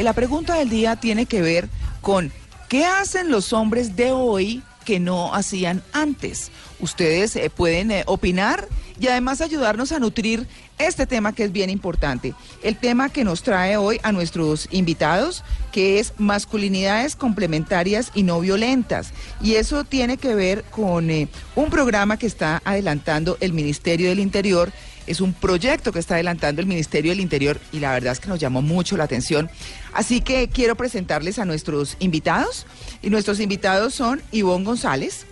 La pregunta del día tiene que ver con qué hacen los hombres de hoy que no hacían antes. Ustedes eh, pueden eh, opinar y además ayudarnos a nutrir este tema que es bien importante. El tema que nos trae hoy a nuestros invitados, que es masculinidades complementarias y no violentas. Y eso tiene que ver con eh, un programa que está adelantando el Ministerio del Interior es un proyecto que está adelantando el Ministerio del Interior y la verdad es que nos llamó mucho la atención. Así que quiero presentarles a nuestros invitados. Y nuestros invitados son Ivonne González.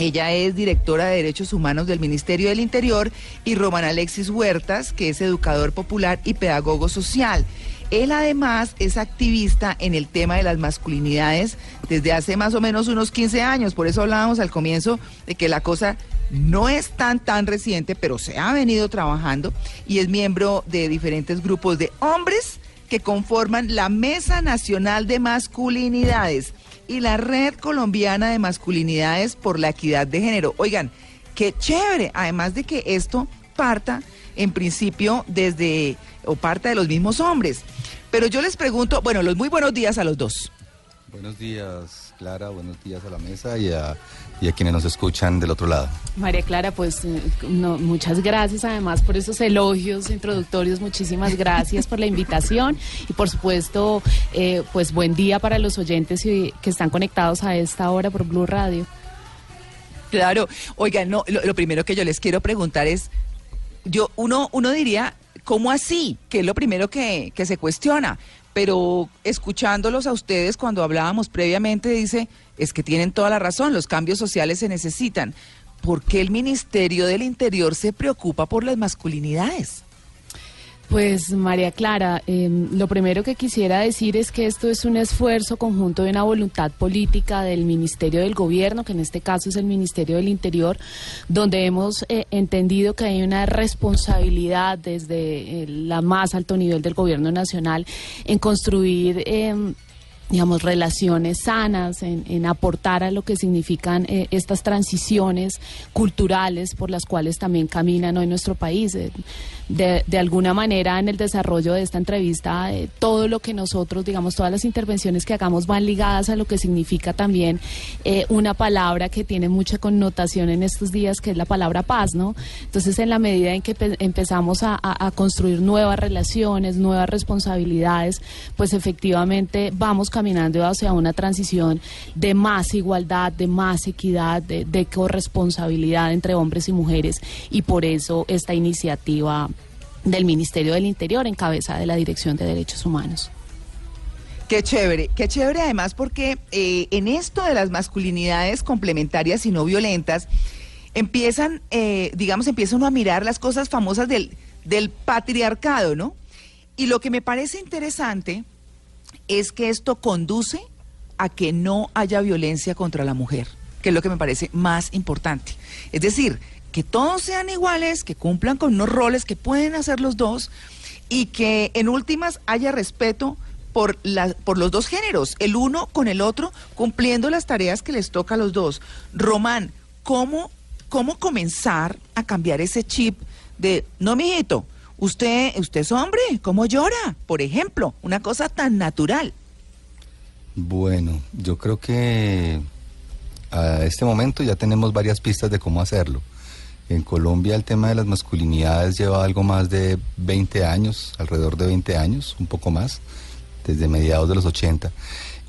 Ella es directora de Derechos Humanos del Ministerio del Interior y Román Alexis Huertas, que es educador popular y pedagogo social. Él además es activista en el tema de las masculinidades desde hace más o menos unos 15 años. Por eso hablábamos al comienzo de que la cosa no es tan tan reciente, pero se ha venido trabajando y es miembro de diferentes grupos de hombres que conforman la Mesa Nacional de Masculinidades y la Red Colombiana de Masculinidades por la Equidad de Género. Oigan, qué chévere, además de que esto parta en principio desde o parte de los mismos hombres. Pero yo les pregunto, bueno, los muy buenos días a los dos. Buenos días, Clara, buenos días a la mesa y a, quienes nos escuchan del otro lado. María Clara, pues eh, muchas gracias además por esos elogios introductorios, muchísimas gracias por la invitación y por supuesto, eh, pues buen día para los oyentes que están conectados a esta hora por Blue Radio. Claro, oigan, no, lo, primero que yo les quiero preguntar es, yo uno, uno diría, ¿cómo así? Que es lo primero que, que se cuestiona pero escuchándolos a ustedes cuando hablábamos previamente, dice, es que tienen toda la razón, los cambios sociales se necesitan. ¿Por qué el Ministerio del Interior se preocupa por las masculinidades? Pues María Clara, em, lo primero que quisiera decir es que esto es un esfuerzo conjunto de una voluntad política del Ministerio del Gobierno, que en este caso es el Ministerio del Interior, donde hemos eh, entendido que hay una responsabilidad desde el la más alto nivel del Gobierno Nacional en construir em, digamos, relaciones sanas, en, aportar a lo que significan eh, estas transiciones culturales por las cuales también caminan hoy nuestro país. Eh, de, alguna manera, en el desarrollo de esta entrevista, eh, todo lo que nosotros, digamos, todas las intervenciones que hagamos van ligadas a lo que significa también una palabra que tiene mucha connotación en estos días, que es la palabra paz, ¿no? Entonces, en la medida en que empezamos a, construir nuevas relaciones, nuevas responsabilidades, pues efectivamente vamos caminando hacia una transición de más igualdad, de más equidad, de, corresponsabilidad entre hombres y mujeres y por eso esta iniciativa del Ministerio del Interior en cabeza de la Dirección de Derechos Humanos. Qué chévere, qué chévere además porque eh, en esto de las masculinidades complementarias y no violentas, empiezan, eh, digamos, empieza uno a mirar las cosas famosas del, del patriarcado, ¿no? Y lo que me parece interesante es que esto conduce a que no haya violencia contra la mujer, que es lo que me parece más importante. Es decir, que todos sean iguales, que cumplan con unos roles que pueden hacer los dos y que en últimas haya respeto por, por los dos géneros, el uno con el otro, cumpliendo las tareas que les toca a los dos. Román, ¿cómo, cómo comenzar a cambiar ese chip de, no, mijito, Usted, usted es hombre, ¿cómo llora? Por ejemplo, una cosa tan natural. Bueno, yo creo que a este momento ya tenemos varias pistas de cómo hacerlo. En Colombia el tema de las masculinidades lleva algo más de 20 años, alrededor de 20 años, un poco más, desde mediados de los 80.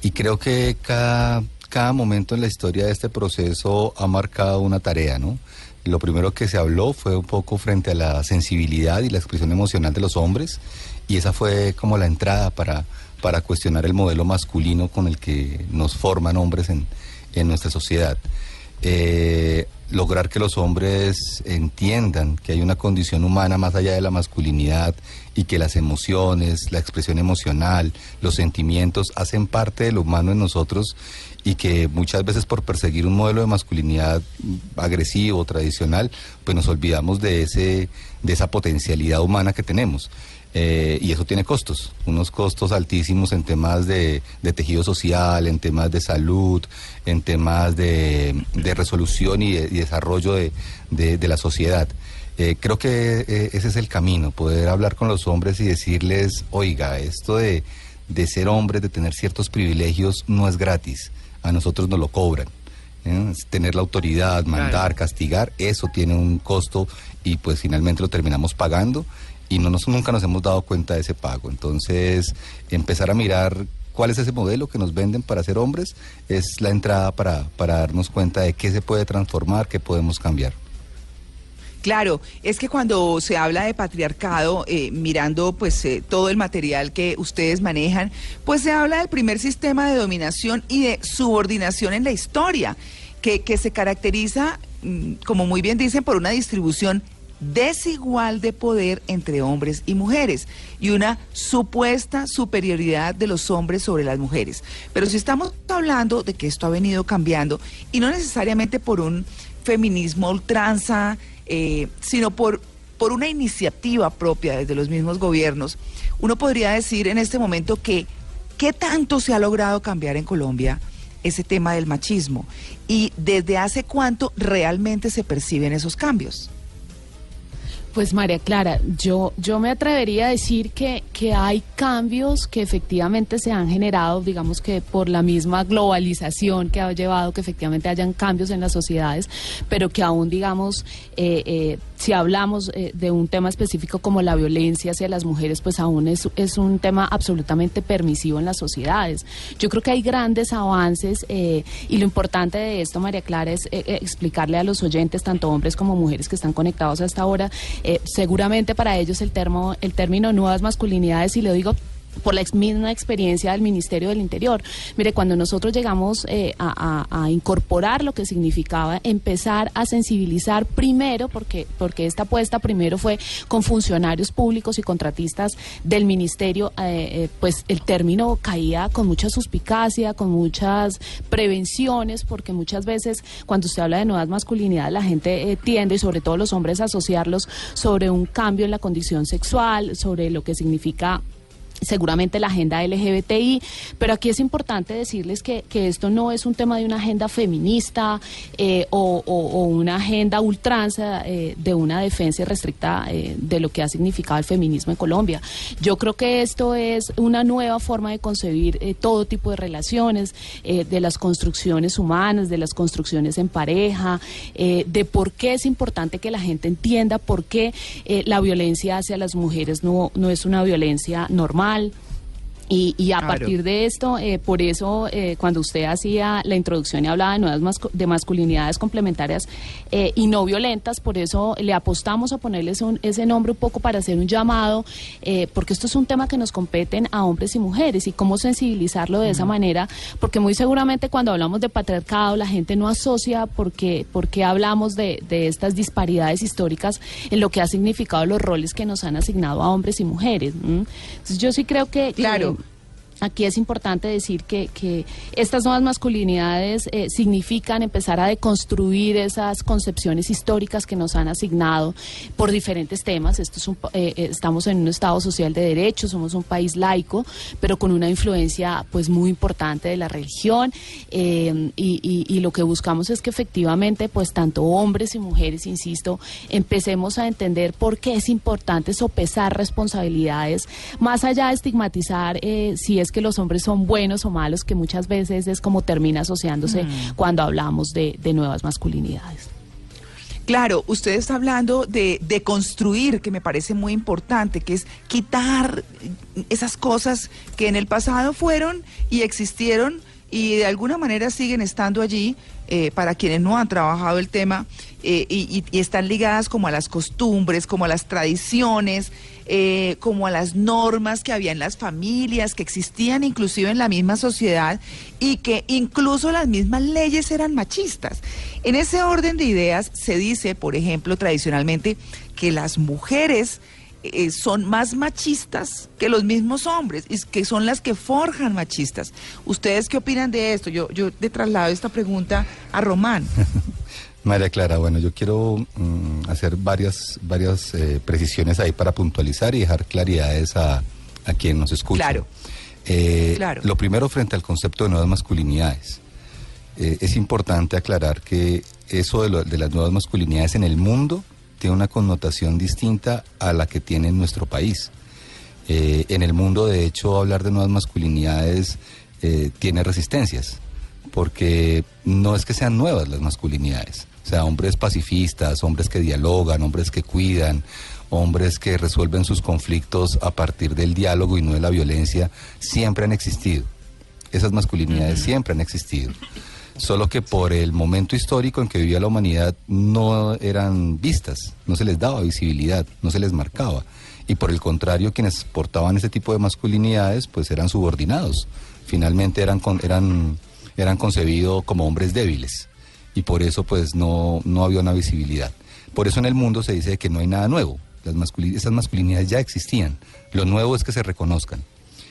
Y creo que cada, cada momento en la historia de este proceso ha marcado una tarea, ¿no? Lo primero que se habló fue un poco frente a la sensibilidad y la expresión emocional de los hombres y esa fue como la entrada para, para cuestionar el modelo masculino con el que nos forman hombres en, en nuestra sociedad. Eh, lograr que los hombres entiendan que hay una condición humana más allá de la masculinidad y que las emociones, la expresión emocional, los sentimientos hacen parte de lo humano en nosotros y que muchas veces por perseguir un modelo de masculinidad agresivo, tradicional, pues nos olvidamos de, ese, de esa potencialidad humana que tenemos. Eh, y eso tiene costos, unos costos altísimos en temas de, tejido social, en temas de salud, en temas de, resolución y, desarrollo de, la sociedad. Eh, creo que eh, ese es el camino, poder hablar con los hombres y decirles, oiga, esto de, de ser hombres, de tener ciertos privilegios, no es gratis. A nosotros nos lo cobran. ¿eh? Tener la autoridad, mandar, castigar, eso tiene un costo y pues finalmente lo terminamos pagando y no nunca nos hemos dado cuenta de ese pago. Entonces, empezar a mirar cuál es ese modelo que nos venden para ser hombres es la entrada para, para darnos cuenta de qué se puede transformar, qué podemos cambiar. Claro, es que cuando se habla de patriarcado, eh, mirando pues eh, todo el material que ustedes manejan, pues se habla del primer sistema de dominación y de subordinación en la historia, que, que se caracteriza, mm, como muy bien dicen, por una distribución desigual de poder entre hombres y mujeres y una supuesta superioridad de los hombres sobre las mujeres. Pero si estamos hablando de que esto ha venido cambiando y no necesariamente por un feminismo ultranza, eh, sino por, por una iniciativa propia desde los mismos gobiernos, uno podría decir en este momento que qué tanto se ha logrado cambiar en Colombia ese tema del machismo y desde hace cuánto realmente se perciben esos cambios. Pues María Clara, yo, yo me atrevería a decir que, que hay cambios que efectivamente se han generado, digamos que por la misma globalización que ha llevado que efectivamente hayan cambios en las sociedades, pero que aún, digamos, eh, eh, si hablamos eh, de un tema específico como la violencia hacia las mujeres, pues aún es, es un tema absolutamente permisivo en las sociedades. Yo creo que hay grandes avances y lo importante de esto, María Clara, es explicarle a los oyentes, tanto hombres como mujeres que están conectados hasta ahora, eh, seguramente para ellos el, termo, el término nuevas masculinidades, y lo digo por la misma experiencia del Ministerio del Interior. Mire, cuando nosotros llegamos eh, a, incorporar lo que significaba empezar a sensibilizar primero, porque, porque esta apuesta primero fue con funcionarios públicos y contratistas del Ministerio, eh, eh, pues el término caía con mucha suspicacia, con muchas prevenciones, porque muchas veces cuando usted habla de nuevas masculinidades, la gente tiende, y sobre todo los hombres, a asociarlos sobre un cambio en la condición sexual, sobre lo que significa seguramente la agenda LGBTI, pero aquí es importante decirles que, que esto no es un tema de una agenda feminista eh, o, una agenda ultranza eh, de una defensa restricta eh, de lo que ha significado el feminismo en Colombia. Yo creo que esto es una nueva forma de concebir todo tipo de relaciones, de las construcciones humanas, de las construcciones en pareja, de por qué es importante que la gente entienda por qué la violencia hacia las mujeres no, no es una violencia normal mal y, a partir de esto, eh, por eso eh, cuando usted hacía la introducción y hablaba de nuevas de masculinidades complementarias eh, y no violentas, por eso le apostamos a ponerles ese nombre un poco para hacer un llamado, porque esto es un tema que nos competen a hombres y mujeres y cómo sensibilizarlo de esa manera, porque muy seguramente cuando hablamos de patriarcado la gente no asocia porque, porque hablamos de, de estas disparidades históricas en lo que ha significado los roles que nos han asignado a hombres y mujeres. Entonces yo sí creo que... Claro. Aquí es importante decir que, que estas nuevas masculinidades eh, significan empezar a deconstruir esas concepciones históricas que nos han asignado por diferentes temas. Esto es eh, eh, estamos en un Estado social de derechos, somos un país laico, pero con una influencia pues muy importante de la religión y, y, lo que buscamos es que efectivamente pues tanto hombres y mujeres, insisto, empecemos a entender por qué es importante sopesar responsabilidades, más allá de estigmatizar si es que los hombres son buenos o malos, que muchas veces es como termina asociándose mm. cuando hablamos de, nuevas masculinidades. Claro, usted está hablando de, de, construir, que me parece muy importante, que es quitar esas cosas que en el pasado fueron y existieron y de alguna manera siguen estando allí eh, para quienes no han trabajado el tema eh, y, están ligadas como a las costumbres, como a las tradiciones, eh, como a las normas que había en las familias, que existían inclusive en la misma sociedad y que incluso las mismas leyes eran machistas. En ese orden de ideas se dice, por ejemplo, tradicionalmente, que las mujeres eh, son más machistas que los mismos hombres y que son las que forjan machistas. ¿Ustedes qué opinan de esto? Yo, yo te traslado esta pregunta a Román. María Clara, bueno, yo quiero mm, hacer varias, varias eh, precisiones ahí para puntualizar y dejar claridades a, a quien nos escucha. Claro. Eh, claro. Lo primero frente al concepto de nuevas masculinidades. es importante aclarar que eso de, de las nuevas masculinidades en el mundo tiene una connotación distinta a la que tiene en nuestro país. Eh, en el mundo, de hecho, hablar de nuevas masculinidades eh, tiene resistencias, porque no es que sean nuevas las masculinidades. O sea, hombres pacifistas, hombres que dialogan, hombres que cuidan, hombres que resuelven sus conflictos a partir del diálogo y no de la violencia, siempre han existido. Esas masculinidades siempre han existido. Solo que por el momento histórico en que vivía la humanidad no eran vistas, no se les daba visibilidad, no se les marcaba. Y por el contrario, quienes portaban ese tipo de masculinidades, pues eran subordinados. Finalmente eran, eran, eran concebidos como hombres débiles. Y por eso, pues no, no había una visibilidad. Por eso en el mundo se dice que no hay nada nuevo. Las esas masculinidades ya existían. Lo nuevo es que se reconozcan.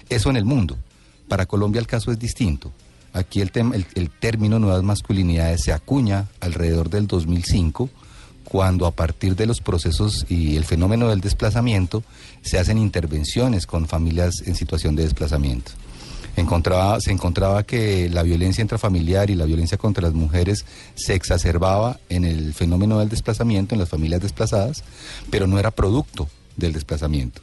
Eso en el mundo. Para Colombia el caso es distinto. Aquí el, el, término nuevas masculinidades se acuña alrededor del 2005, cuando a partir de los procesos y el fenómeno del desplazamiento se hacen intervenciones con familias en situación de desplazamiento. Encontraba, se encontraba que la violencia intrafamiliar y la violencia contra las mujeres se exacerbaba en el fenómeno del desplazamiento, en las familias desplazadas, pero no era producto del desplazamiento.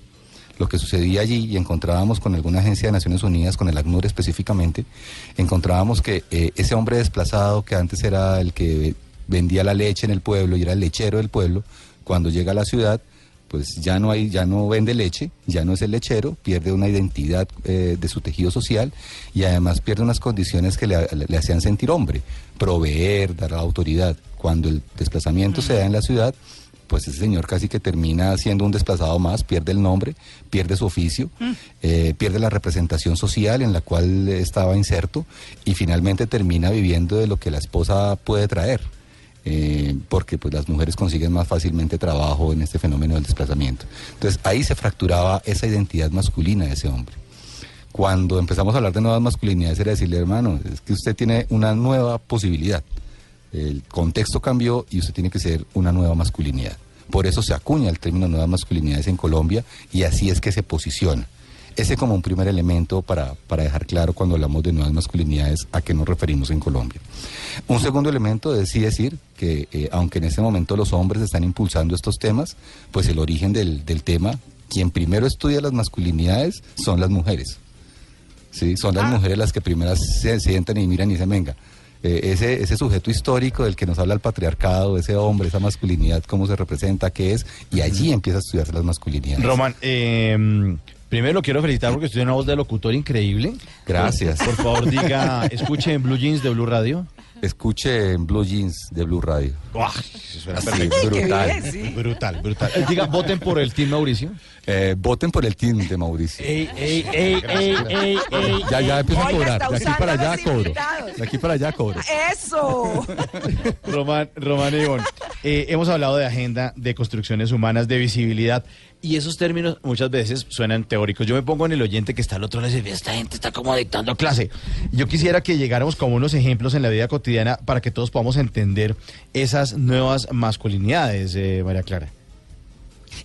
Lo que sucedía allí y encontrábamos con alguna agencia de Naciones Unidas, con el ACNUR específicamente, encontrábamos que eh, ese hombre desplazado que antes era el que vendía la leche en el pueblo y era el lechero del pueblo, cuando llega a la ciudad, pues ya no hay, ya no vende leche, ya no es el lechero, pierde una identidad eh, de su tejido social y además pierde unas condiciones que le, le hacían sentir hombre, proveer, dar autoridad. Cuando el desplazamiento se da en la ciudad, pues ese señor casi que termina siendo un desplazado más, pierde el nombre, pierde su oficio, mm. eh, pierde la representación social en la cual estaba inserto y finalmente termina viviendo de lo que la esposa puede traer. Eh, porque pues las mujeres consiguen más fácilmente trabajo en este fenómeno del desplazamiento. Entonces ahí se fracturaba esa identidad masculina de ese hombre. Cuando empezamos a hablar de nuevas masculinidades era decirle, hermano, es que usted tiene una nueva posibilidad el contexto cambió y usted tiene que ser una nueva masculinidad. Por eso se acuña el término nuevas masculinidades en Colombia y así es que se posiciona. Ese como un primer elemento para, dejar claro cuando hablamos de nuevas masculinidades a qué nos referimos en Colombia. Un segundo elemento es sí decir que eh, aunque en este momento los hombres están impulsando estos temas, pues el origen del, tema, quien primero estudia las masculinidades son las mujeres. ¿sí? Son las ah. mujeres las que primero se sientan y miran y dicen, venga, eh, ese, ese sujeto histórico del que nos habla el patriarcado, ese hombre, esa masculinidad, cómo se representa, qué es, y allí empieza a estudiarse las masculinidades. Román, eh, primero lo quiero felicitar porque estoy en una voz de locutor increíble. Gracias. Por, favor, diga, escuche en Blue Jeans de Blue Radio. Escuche en Blue Jeans de Blue Radio. brutal. Brutal, brutal. Eh, diga, voten por el Team Mauricio. Eh, voten por el team de Mauricio. Ey, ey, ey, ey, ey, ey, ya, ya empiezo a cobrar. De aquí para allá cobro. De aquí para allá cobro. ¡Eso! Román, Román y Ivonne, eh, hemos hablado de agenda, de construcciones humanas, de visibilidad. Y esos términos muchas veces suenan teóricos. Yo me pongo en el oyente que está al otro lado y dice, esta gente está como dictando clase. Yo quisiera que llegáramos como unos ejemplos en la vida cotidiana para que todos podamos entender esas nuevas masculinidades, eh, María Clara.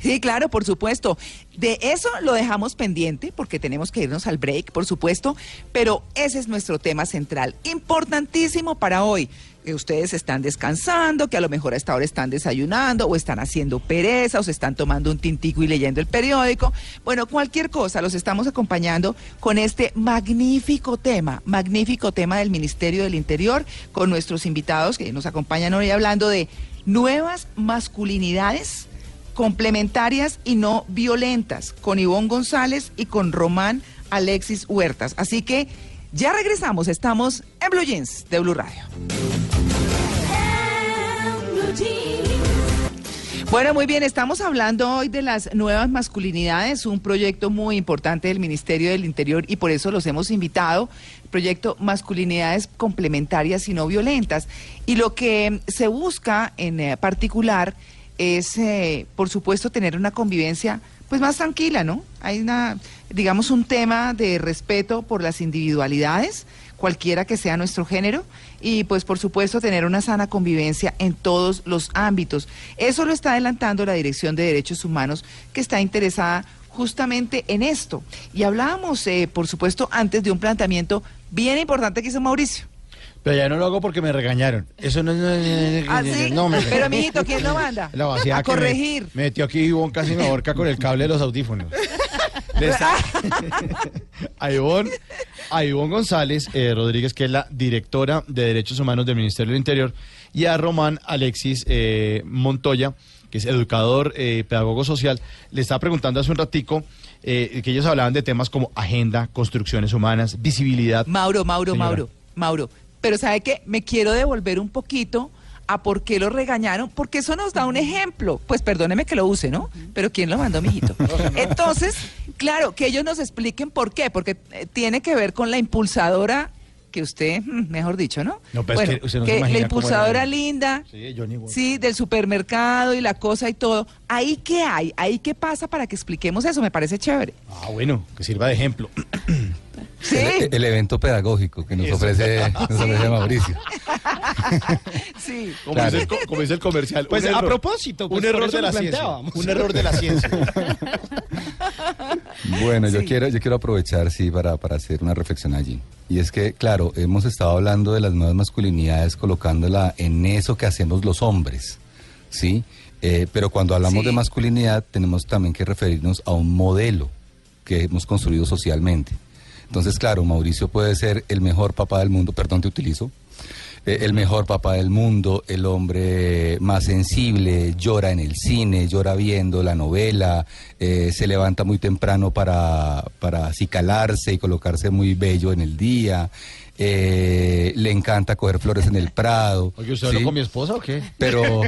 Sí, claro, por supuesto. De eso lo dejamos pendiente porque tenemos que irnos al break, por supuesto, pero ese es nuestro tema central, importantísimo para hoy. Que ustedes están descansando, que a lo mejor a esta hora están desayunando o están haciendo pereza o se están tomando un tintico y leyendo el periódico. Bueno, cualquier cosa, los estamos acompañando con este magnífico tema, magnífico tema del Ministerio del Interior, con nuestros invitados que nos acompañan hoy hablando de nuevas masculinidades complementarias y no violentas, con Ivonne González y con Román Alexis Huertas. Así que ya regresamos, estamos en Blue Jeans de Blue Radio. Bueno, muy bien, estamos hablando hoy de las nuevas masculinidades, un proyecto muy importante del Ministerio del Interior y por eso los hemos invitado, proyecto Masculinidades Complementarias y No Violentas. Y lo que se busca en eh, particular es, eh, por supuesto, tener una convivencia pues más tranquila, ¿no? Hay una, digamos, un tema de respeto por las individualidades, cualquiera que sea nuestro género, y pues por supuesto tener una sana convivencia en todos los ámbitos. Eso lo está adelantando la Dirección de Derechos Humanos, que está interesada justamente en esto. Y hablábamos, eh, por supuesto, antes de un planteamiento bien importante que hizo Mauricio. Pero ya no lo hago porque me regañaron. Eso no, es... ¿Ah, no me Pero, mijito, ¿quién lo manda? a corregir. Me, metió aquí y casi me ahorca con el cable de los audífonos. A Ivonne, a Ivonne González eh, Rodríguez, que es la directora de Derechos Humanos del Ministerio del Interior, y a Román Alexis eh, Montoya, que es educador, eh, pedagogo social, le estaba preguntando hace un ratico eh, que ellos hablaban de temas como agenda, construcciones humanas, visibilidad. Mauro, Mauro, Señora. Mauro, Mauro. Pero ¿sabe qué? Me quiero devolver un poquito a por qué lo regañaron, porque eso nos da un ejemplo. Pues perdóneme que lo use, ¿no? Pero ¿quién lo mandó, mijito? Entonces, claro, que ellos nos expliquen por qué, porque eh, tiene que ver con la impulsadora que usted, mm, mejor dicho, ¿no? No, pero es bueno, que usted no se la impulsadora linda. Sí, del supermercado y la cosa y todo. ¿Ahí qué hay? ¿Ahí qué pasa para que expliquemos eso? Me parece chévere. Ah, bueno, que sirva de ejemplo. Sí, El, el evento pedagógico que nos Eso. ofrece, nos ofrece Mauricio. sí. Como, Claro. dice, el, co- como dice el comercial. Pues, a propósito, pues, un error de la ciencia. Un error de la ciencia. Bueno, yo quiero, yo quiero aprovechar, sí, para, para hacer una reflexión allí. Y es que, claro, hemos estado hablando de las nuevas masculinidades colocándola en eso que hacemos los hombres, ¿sí? Eh, pero cuando hablamos Sí. de masculinidad tenemos también que referirnos a un modelo que hemos construido socialmente. Entonces, claro, Mauricio puede ser el mejor papá del mundo, perdón, te utilizo, eh, el mejor papá del mundo, el hombre más sensible, llora en el cine, llora viendo la novela, eh, se levanta muy temprano para, para acicalarse y colocarse muy bello en el día, eh, le encanta coger flores en el prado. Oye, ¿usted ¿sí? habló con mi esposa o qué? Pero,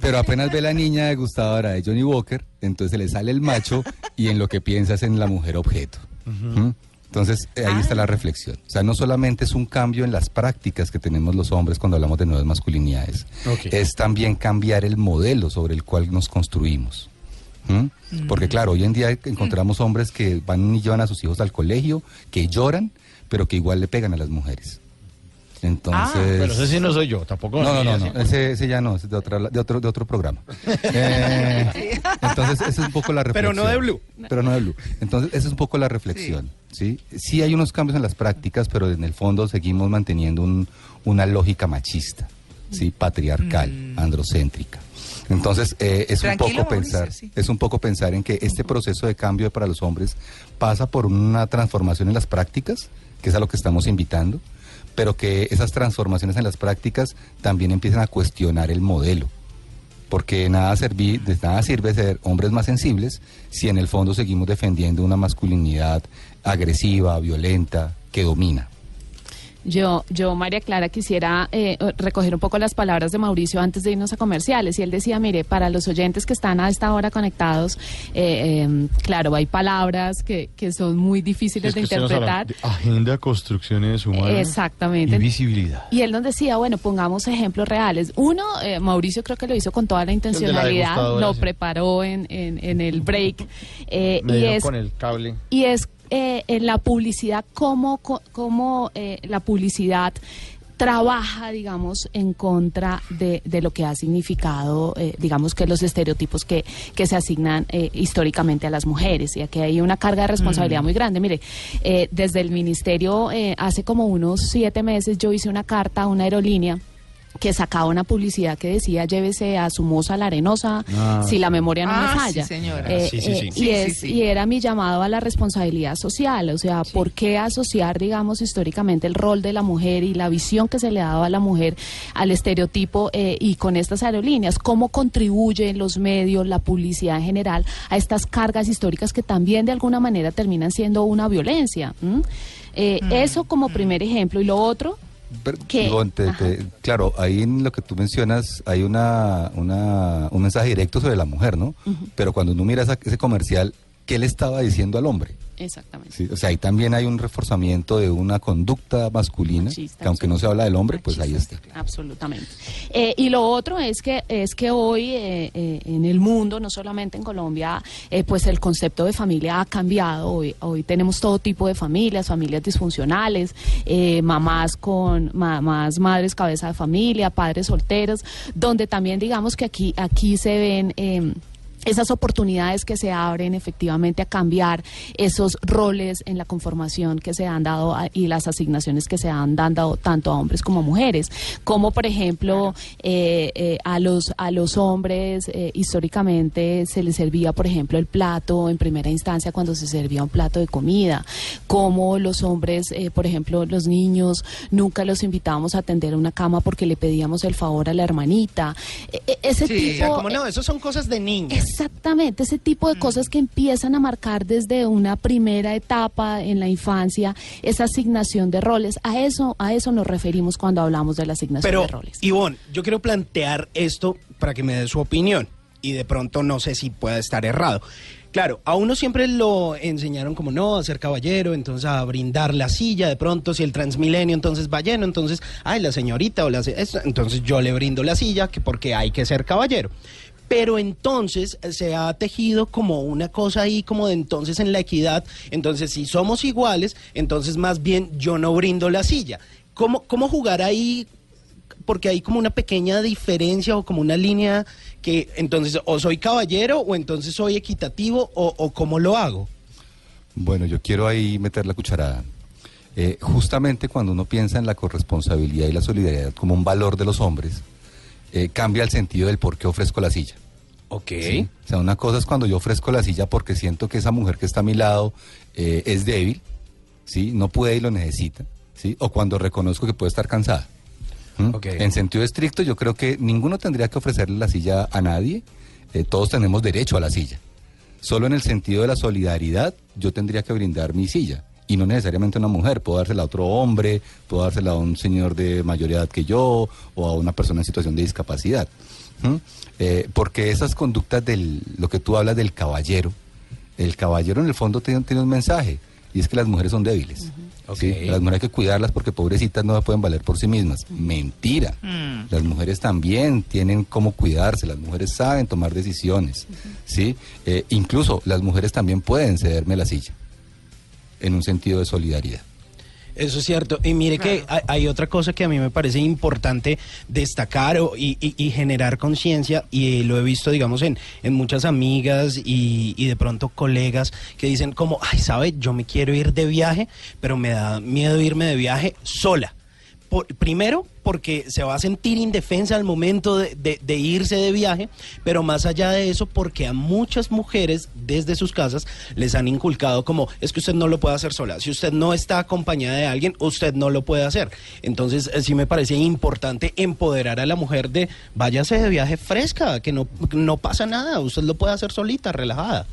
pero apenas ve la niña degustadora de Johnny Walker, entonces le sale el macho y en lo que piensa es en la mujer objeto. ¿Mm? Entonces eh, ahí está la reflexión. O sea, no solamente es un cambio en las prácticas que tenemos los hombres cuando hablamos de nuevas masculinidades, es también cambiar el modelo sobre el cual nos construimos. ¿Mm? Porque claro, hoy en día encontramos hombres que van y llevan a sus hijos al colegio, que lloran, pero que igual le pegan a las mujeres. Entonces... Pero ese sí no soy yo, tampoco. No, no, no, no, ese, ese ya no, ese es de, otra, de, otro, de otro programa. Eh, entonces, esa es un poco la Pero reflexión. no de Blue. Pero no de Blue. Entonces, esa es un poco la reflexión. ¿sí? Sí, hay unos cambios en las prácticas, pero en el fondo seguimos manteniendo un- una lógica machista, ¿sí? patriarcal, androcéntrica. Entonces, eh, es un poco Mauricio, pensar, sí. es un poco pensar en que este proceso de cambio para los hombres pasa por una transformación en las prácticas, que es a lo que estamos invitando, pero que esas transformaciones en las prácticas también empiezan a cuestionar el modelo. Porque nada, serví- de nada sirve ser hombres más sensibles si en el fondo seguimos defendiendo una masculinidad agresiva, violenta, que domina. Yo, yo, María Clara, quisiera eh, recoger un poco las palabras de Mauricio antes de irnos a comerciales. Y él decía, mire, para los oyentes que están a esta hora conectados, eh, eh, claro, hay palabras que, que son muy difíciles Es que de interpretar. de agenda, construcciones humanas. Exactamente. Y visibilidad. Y él nos decía, bueno, pongamos ejemplos reales. Uno, eh, Mauricio creo que lo hizo con toda la intencionalidad, lo sí. preparó en, en, en el break. eh, Me y es con el cable. y es eh, en la publicidad, cómo, cómo, eh, la publicidad trabaja, digamos, en contra de, de lo que ha significado, eh, digamos, que los estereotipos que, que se asignan eh, históricamente a las mujeres. Y aquí hay una carga de responsabilidad muy grande. Mire, eh, desde el ministerio, eh, hace como unos siete meses, yo hice una carta a una aerolínea que sacaba una publicidad que decía llévese a su moza la arenosa Ah, si la memoria no Ah, me sí, falla. señora. Eh, Sí, sí, eh, sí. Y, Sí, es, sí, sí. y era mi llamado a la responsabilidad social, o sea, ¿por qué asociar, digamos, históricamente el rol de la mujer y la visión que se le daba a la mujer al estereotipo eh, y con estas aerolíneas? ¿Cómo contribuyen los medios, la publicidad en general a estas cargas históricas que también de alguna manera terminan siendo una violencia? ¿m? Eh, Eso como primer ejemplo. Y lo otro, Ajá. te- claro, ahí en lo que tú mencionas hay una, una- un mensaje directo sobre la mujer, ¿no? Pero cuando uno mira esa- ese comercial, ¿qué le estaba diciendo al hombre? Exactamente. Sí, o sea, ahí también hay un reforzamiento de una conducta masculina, Machista, que aunque no se habla del hombre, pues ahí está. Absolutamente. Eh, y lo otro es que es que hoy eh, eh, en el mundo, no solamente en Colombia, pues el concepto de familia ha cambiado. Hoy, hoy tenemos todo tipo de familias, familias disfuncionales, mamás con mamás, madres cabeza de familia, padres solteros, donde también digamos que aquí aquí se ven. Esas oportunidades que se abren efectivamente a cambiar esos roles en la conformación que se han dado y las asignaciones que se han dado tanto a hombres como a mujeres, como por ejemplo eh, eh, a los a los hombres eh, históricamente se les servía por ejemplo el plato en primera instancia cuando se servía un plato de comida, como los hombres por ejemplo los niños nunca los invitábamos a atender una cama porque le pedíamos el favor a la hermanita, e, e, ese tipo, como no, eso son cosas de niños. Exactamente, ese tipo de cosas que empiezan a marcar desde una primera etapa en la infancia esa asignación de roles. A eso, a eso nos referimos cuando hablamos de la asignación de roles. Ivonne, yo quiero plantear esto para que me dé su opinión y de pronto no sé si pueda estar errado. Claro, a uno siempre lo enseñaron como no, a ser caballero, entonces a brindar la silla, de pronto si el transmilenio entonces va lleno, entonces, ay, la señorita o la... Entonces yo le brindo la silla que porque hay que ser caballero pero entonces se ha tejido como una cosa ahí como de entonces en la equidad, entonces si somos iguales, entonces más bien yo no brindo la silla. ¿Cómo, cómo jugar ahí? Porque hay como una pequeña diferencia o como una línea que entonces o soy caballero o entonces soy equitativo o, cómo lo hago. Bueno, yo quiero ahí meter la cucharada. Eh, justamente cuando uno piensa en la corresponsabilidad y la solidaridad como un valor de los hombres, eh, cambia el sentido del por qué ofrezco la silla. Ok. O sea, una cosa es cuando yo ofrezco la silla porque siento que esa mujer que está a mi lado eh, es débil, ¿sí? No puede y lo necesita, ¿sí? O cuando reconozco que puede estar cansada. En sentido estricto, yo creo que ninguno tendría que ofrecerle la silla a nadie. Eh, todos tenemos derecho a la silla. Solo en el sentido de la solidaridad, yo tendría que brindar mi silla y no necesariamente una mujer, puedo dársela a otro hombre, puedo dársela a un señor de mayor edad que yo o a una persona en situación de discapacidad. Eh, porque esas conductas del, lo que tú hablas del caballero, el caballero en el fondo tiene, un mensaje y es que las mujeres son débiles. Las mujeres hay que cuidarlas porque pobrecitas no se pueden valer por sí mismas. Mentira. Mm. Las mujeres también tienen cómo cuidarse, las mujeres saben tomar decisiones. ¿sí? Eh, incluso las mujeres también pueden cederme la silla en un sentido de solidaridad. Eso es cierto. Y mire que hay, otra cosa que a mí me parece importante destacar y, generar conciencia, y lo he visto, digamos, en, en muchas amigas y, y, de pronto colegas que dicen como, ay, ¿sabe? Yo me quiero ir de viaje, pero me da miedo irme de viaje sola primero, porque se va a sentir indefensa al momento de, irse de viaje, pero más allá de eso, porque a muchas mujeres desde sus casas les han inculcado como, es que usted no lo puede hacer sola, si usted no está acompañada de alguien, usted no lo puede hacer. Entonces, eh, sí me parece importante empoderar a la mujer de, váyase de viaje fresca, que no, no pasa nada, usted lo puede hacer solita, relajada.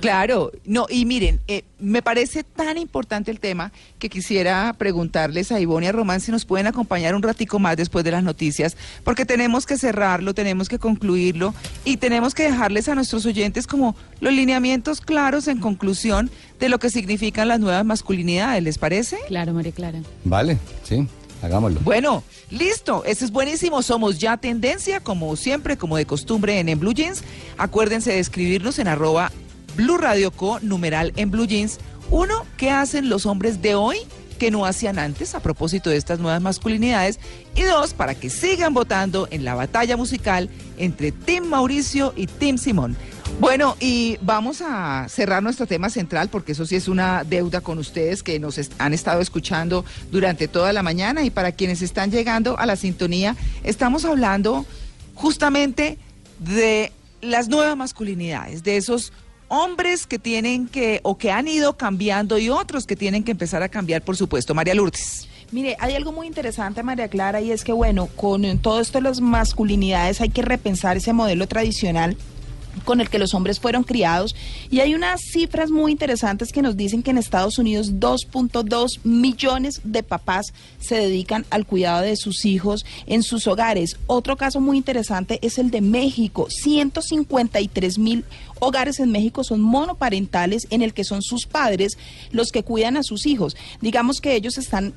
Claro, no, y miren, eh, me parece tan importante el tema que quisiera preguntarles a Ivonne y a Román si nos pueden acompañar un ratico más después de las noticias, porque tenemos que cerrarlo, tenemos que concluirlo y tenemos que dejarles a nuestros oyentes como los lineamientos claros en conclusión de lo que significan las nuevas masculinidades, ¿les parece? Claro, María Clara. Vale, sí. Hagámoslo. Bueno, listo. Eso es buenísimo. Somos ya tendencia, como siempre, como de costumbre en, en Blue Jeans. Acuérdense de escribirnos en arroba Blue Radio Co, numeral en Blue Jeans. Uno, ¿qué hacen los hombres de hoy que no hacían antes a propósito de estas nuevas masculinidades? Y dos, para que sigan votando en la batalla musical entre Tim Mauricio y Tim Simón. Bueno, y vamos a cerrar nuestro tema central porque eso sí es una deuda con ustedes que nos han estado escuchando durante toda la mañana y para quienes están llegando a la sintonía, estamos hablando justamente de las nuevas masculinidades, de esos hombres que tienen que o que han ido cambiando y otros que tienen que empezar a cambiar, por supuesto. María Lourdes. Mire, hay algo muy interesante, María Clara, y es que, bueno, con todo esto de las masculinidades hay que repensar ese modelo tradicional con el que los hombres fueron criados. Y hay unas cifras muy interesantes que nos dicen que en Estados Unidos 2.2 millones de papás se dedican al cuidado de sus hijos en sus hogares. Otro caso muy interesante es el de México. 153 mil hogares en México son monoparentales en el que son sus padres los que cuidan a sus hijos. Digamos que ellos están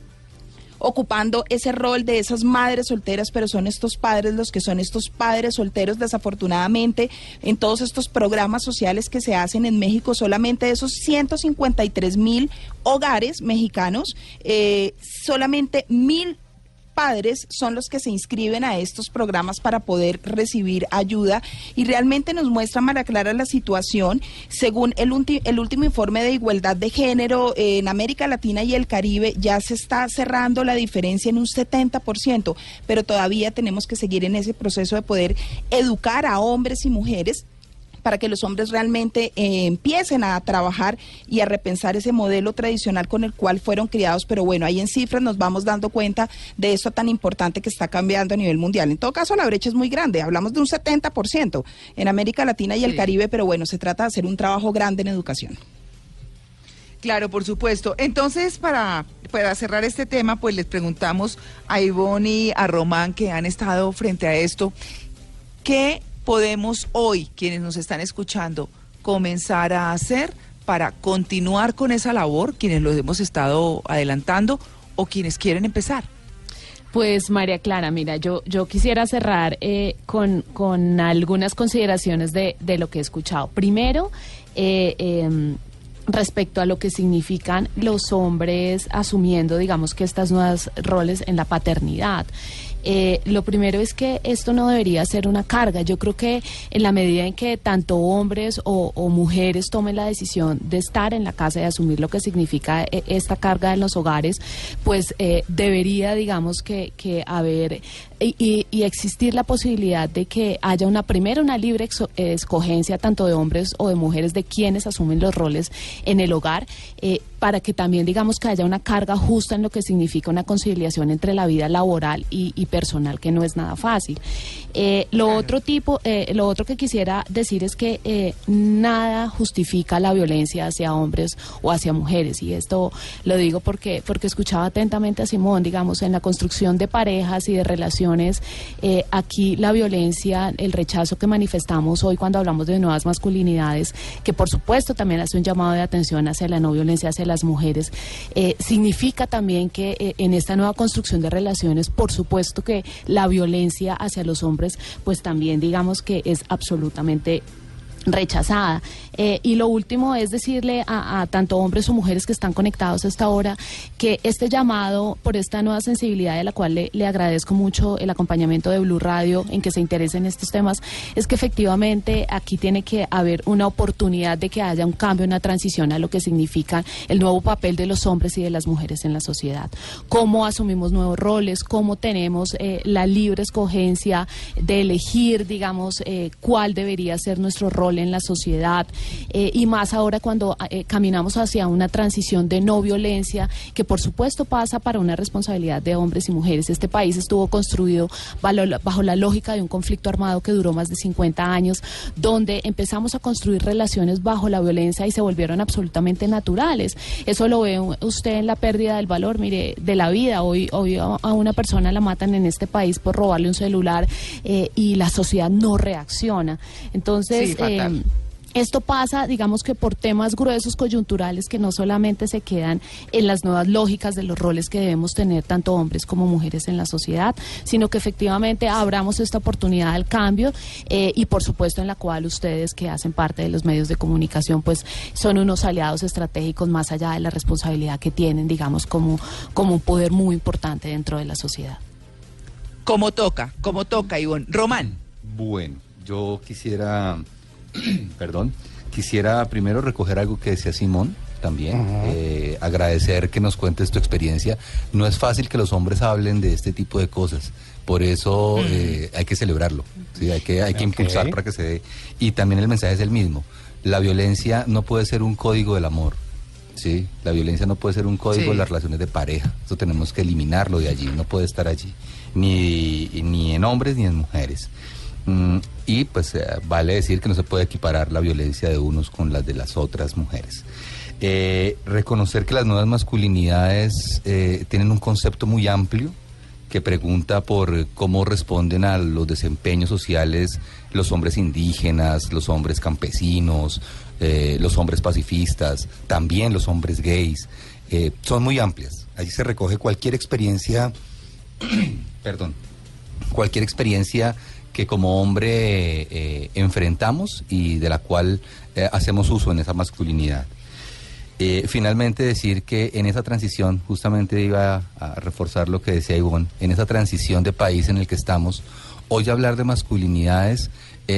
ocupando ese rol de esas madres solteras, pero son estos padres los que son estos padres solteros, desafortunadamente, en todos estos programas sociales que se hacen en México, solamente esos 153 mil hogares mexicanos, eh, solamente mil padres son los que se inscriben a estos programas para poder recibir ayuda y realmente nos muestra Mara Clara la situación. Según el, el último informe de igualdad de género en América Latina y el Caribe ya se está cerrando la diferencia en un 70%, pero todavía tenemos que seguir en ese proceso de poder educar a hombres y mujeres para que los hombres realmente eh, empiecen a trabajar y a repensar ese modelo tradicional con el cual fueron criados. Pero bueno, ahí en cifras nos vamos dando cuenta de esto tan importante que está cambiando a nivel mundial. En todo caso, la brecha es muy grande. Hablamos de un 70% en América Latina y el Caribe, pero bueno, se trata de hacer un trabajo grande en educación. Claro, por supuesto. Entonces, para, para cerrar este tema, pues les preguntamos a Ivonne y a Román, que han estado frente a esto, ¿qué podemos hoy, quienes nos están escuchando, comenzar a hacer para continuar con esa labor, quienes lo hemos estado adelantando o quienes quieren empezar? Pues María Clara, mira, yo, yo quisiera cerrar eh, con, con, algunas consideraciones de, de, lo que he escuchado. Primero, eh, em, respecto a lo que significan los hombres asumiendo, digamos, que estas nuevas roles en la paternidad. Eh, lo primero es que esto no debería ser una carga. Yo creo que en la medida en que tanto hombres o, mujeres tomen la decisión de estar en la casa y asumir lo que significa eh, esta carga en los hogares, pues eh, debería, digamos, que, que haber y, existir la posibilidad de que haya una primera una libre escogencia tanto de hombres o de mujeres de quienes asumen los roles en el hogar para que también digamos que haya una carga justa en lo que significa una conciliación entre la vida laboral y, personal, que no es nada fácil. Eh, lo otro tipo, eh, lo otro que quisiera decir es que eh, nada justifica la violencia hacia hombres o hacia mujeres, y esto lo digo porque porque escuchaba atentamente a Simón, digamos, en la construcción de parejas y de relaciones, aquí la violencia, el rechazo que manifestamos hoy cuando hablamos de nuevas masculinidades, que por supuesto también hace un llamado de atención hacia la no violencia hacia la las mujeres, eh, significa también que eh, en esta nueva construcción de relaciones, por supuesto que la violencia hacia los hombres, pues también digamos que es absolutamente rechazada. Eh, y lo último es decirle a, tanto hombres o mujeres que están conectados a esta hora que este llamado por esta nueva sensibilidad de la cual le, agradezco mucho el acompañamiento de Blue Radio en que se interese en estos temas es que efectivamente aquí tiene que haber una oportunidad de que haya un cambio, una transición a lo que significa el nuevo papel de los hombres y de las mujeres en la sociedad. Cómo asumimos nuevos roles, cómo tenemos eh, la libre escogencia de elegir, digamos, eh, cuál debería ser nuestro rol en la sociedad eh, y más ahora cuando eh, caminamos hacia una transición de no violencia que por supuesto pasa para una responsabilidad de hombres y mujeres. Este país estuvo construido bajo la lógica de un conflicto armado que duró más de 50 años, donde empezamos a construir relaciones bajo la violencia y se volvieron absolutamente naturales. Eso lo ve usted en la pérdida del valor, mire, de la vida. Hoy, hoy a una persona la matan en este país por robarle un celular eh, y la sociedad no reacciona. Entonces, eh, esto pasa, digamos que por temas gruesos coyunturales que no solamente se quedan en las nuevas lógicas de los roles que debemos tener tanto hombres como mujeres en la sociedad, sino que efectivamente abramos esta oportunidad al cambio eh, y por supuesto en la cual ustedes que hacen parte de los medios de comunicación pues son unos aliados estratégicos más allá de la responsabilidad que tienen, digamos, como, como un poder muy importante dentro de la sociedad. Como toca, como toca, Ivonne. Román. Bueno, yo quisiera perdón, quisiera primero recoger algo que decía Simón también, eh, agradecer que nos cuentes tu experiencia. No es fácil que los hombres hablen de este tipo de cosas, por eso eh, hay que celebrarlo, ¿sí? hay que, hay que impulsar para que se dé. Y también el mensaje es el mismo, la violencia no puede ser un código del amor. Sí, la violencia no puede ser un código de las relaciones de pareja. Eso tenemos que eliminarlo de allí, no puede estar allí, ni, ni en hombres ni en mujeres. Mm, y pues eh, vale decir que no se puede equiparar la violencia de unos con las de las otras mujeres. Eh, reconocer que las nuevas masculinidades eh, tienen un concepto muy amplio que pregunta por cómo responden a los desempeños sociales los hombres indígenas, los hombres campesinos, los hombres pacifistas, también los hombres gays. son muy amplias. Allí se recoge cualquier experiencia, perdón, cualquier experiencia que como hombre eh, enfrentamos y de la cual eh, hacemos uso en esa masculinidad. Eh, finalmente decir que en esa transición, justamente iba a, reforzar lo que decía Ivonne, en esa transición de país en el que estamos, hoy hablar de masculinidades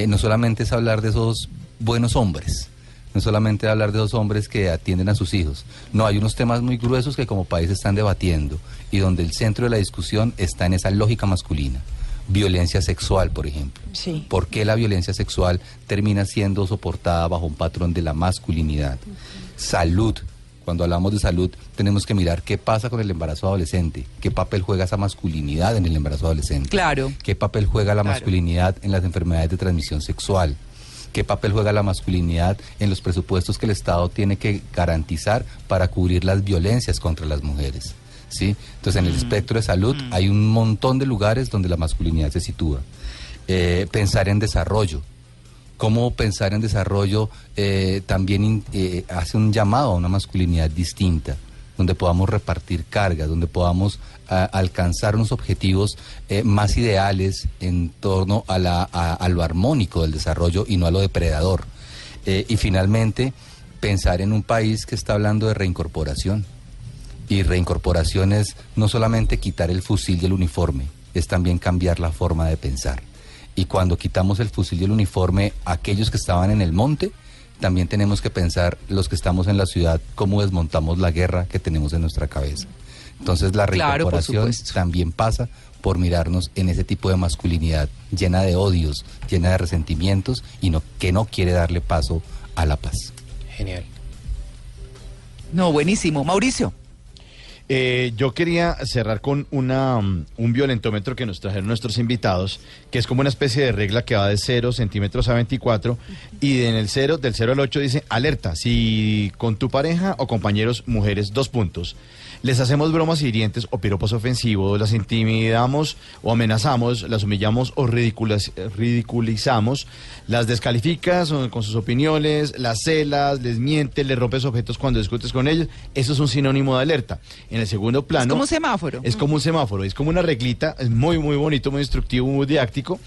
no solamente es hablar de esos buenos hombres, no solamente hablar de esos hombres que atienden a sus hijos, no, hay unos temas muy gruesos que como país están debatiendo y donde el centro de la discusión está en esa lógica masculina. Violencia sexual, por ejemplo. Sí. ¿Por qué la violencia sexual termina siendo soportada bajo un patrón de la masculinidad? Salud. Cuando hablamos de salud, tenemos que mirar qué pasa con el embarazo adolescente, qué papel juega esa masculinidad en el embarazo adolescente. Claro. ¿Qué papel juega la Claro. masculinidad en las enfermedades de transmisión sexual? ¿Qué papel juega la masculinidad en los presupuestos que el Estado tiene que garantizar para cubrir las violencias contra las mujeres? ¿Sí? Entonces, en el espectro de salud hay un montón de lugares donde la masculinidad se sitúa. Eh, pensar en desarrollo. Cómo pensar en desarrollo eh, también in- eh, hace un llamado a una masculinidad distinta donde podamos repartir cargas, donde podamos alcanzar unos objetivos más ideales en torno a, la, a, a lo armónico del desarrollo y no a lo depredador. Y finalmente, pensar en un país que está hablando de reincorporación. Y reincorporación es no solamente quitar el fusil y el uniforme, es también cambiar la forma de pensar. Y cuando quitamos el fusil y el uniforme, aquellos que estaban en el monte, también tenemos que pensar los que estamos en la ciudad, cómo desmontamos la guerra que tenemos en nuestra cabeza. Entonces la reincorporación también pasa por mirarnos en ese tipo de masculinidad llena de odios, llena de resentimientos y no, que no quiere darle paso a la paz. Genial. No, buenísimo. Mauricio. Eh, yo quería cerrar con una, um, un violentómetro que nos trajeron nuestros invitados, que es como una especie de regla que va de 0 centímetros a 24 y en el 0, del 0 al 8 dice alerta, si con tu pareja o compañeros mujeres, dos puntos. Les hacemos bromas hirientes o piropos ofensivos, las intimidamos o amenazamos, las humillamos o ridiculizamos, las descalificas con sus opiniones, las celas, les mientes, les rompes objetos cuando discutes con ellos. Eso es un sinónimo de alerta. En el segundo plano. Es como un semáforo. Es como un semáforo, es como una reglita, es muy, muy bonito, muy instructivo, muy didáctico.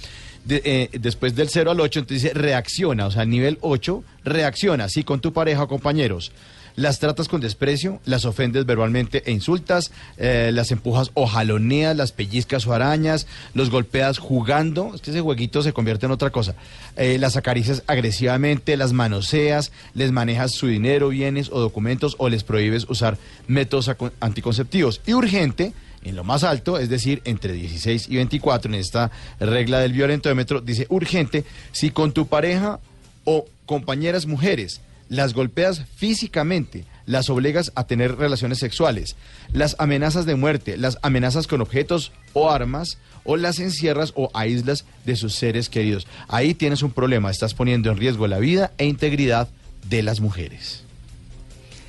De- eh, después del 0 al 8, entonces dice reacciona, o sea, nivel 8, reacciona, sí, con tu pareja o compañeros. Las tratas con desprecio, las ofendes verbalmente e insultas, eh, las empujas o jaloneas, las pellizcas o arañas, los golpeas jugando, es que ese jueguito se convierte en otra cosa. Eh, las acaricias agresivamente, las manoseas, les manejas su dinero, bienes o documentos o les prohíbes usar métodos anticonceptivos. Y urgente, en lo más alto, es decir, entre 16 y 24, en esta regla del violentómetro, dice urgente, si con tu pareja o compañeras mujeres las golpeas físicamente, las obligas a tener relaciones sexuales, las amenazas de muerte, las amenazas con objetos o armas, o las encierras o aíslas de sus seres queridos. Ahí tienes un problema, estás poniendo en riesgo la vida e integridad de las mujeres.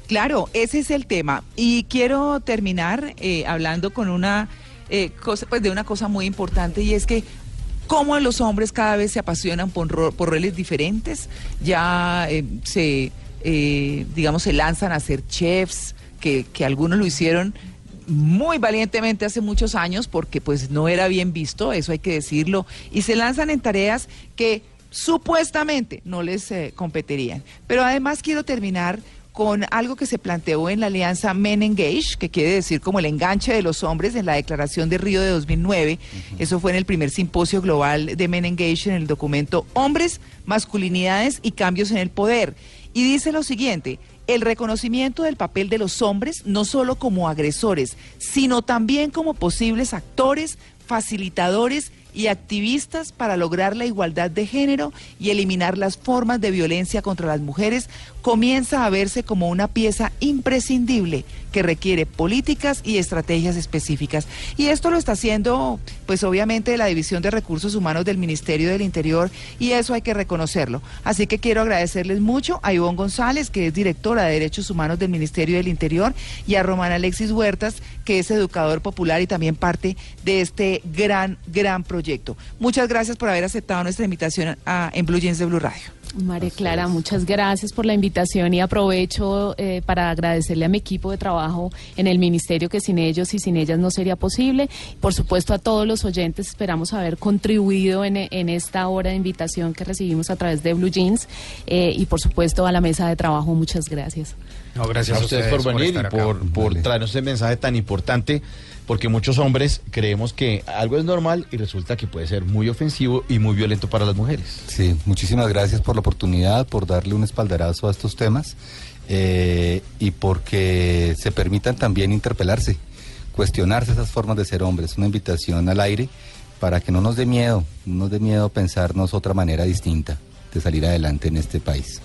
Claro, ese es el tema. Y quiero terminar eh, hablando con una eh, cosa, pues de una cosa muy importante y es que cómo los hombres cada vez se apasionan por, por roles diferentes, ya eh, se, eh, digamos, se lanzan a ser chefs, que, algunos lo hicieron muy valientemente hace muchos años porque pues no era bien visto, eso hay que decirlo, y se lanzan en tareas que supuestamente no les eh, competirían. Pero además quiero terminar con algo que se planteó en la alianza Men Engage, que quiere decir como el enganche de los hombres en la declaración de Río de 2009. Eso fue en el primer simposio global de Men Engage en el documento Hombres, Masculinidades y Cambios en el Poder. Y dice lo siguiente, el reconocimiento del papel de los hombres, no solo como agresores, sino también como posibles actores, facilitadores y activistas para lograr la igualdad de género y eliminar las formas de violencia contra las mujeres, comienza a verse como una pieza imprescindible que requiere políticas y estrategias específicas. Y esto lo está haciendo, pues obviamente, la División de Recursos Humanos del Ministerio del Interior y eso hay que reconocerlo. Así que quiero agradecerles mucho a Ivonne González, que es directora de Derechos Humanos del Ministerio del Interior, y a Román Alexis Huertas, que es educador popular y también parte de este gran, gran proyecto. Muchas gracias por haber aceptado nuestra invitación a, en Blue Jeans de Blue Radio. María Clara, muchas gracias por la invitación y aprovecho eh, para agradecerle a mi equipo de trabajo en el ministerio que sin ellos y sin ellas no sería posible. Por supuesto a todos los oyentes esperamos haber contribuido en, en esta hora de invitación que recibimos a través de Blue Jeans eh, y por supuesto a la mesa de trabajo muchas gracias. No, gracias a a ustedes, por venir y por, por Vale. traernos ese mensaje tan importante, porque muchos hombres creemos que algo es normal y resulta que puede ser muy ofensivo y muy violento para las mujeres. Sí, muchísimas gracias por la oportunidad, por darle un espaldarazo a estos temas eh, y porque se permitan también interpelarse, cuestionarse esas formas de ser hombres. Una invitación al aire para que no nos dé miedo, no nos dé miedo pensarnos otra manera distinta de salir adelante en este país.